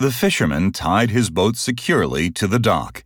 The fisherman tied his boat securely to the dock.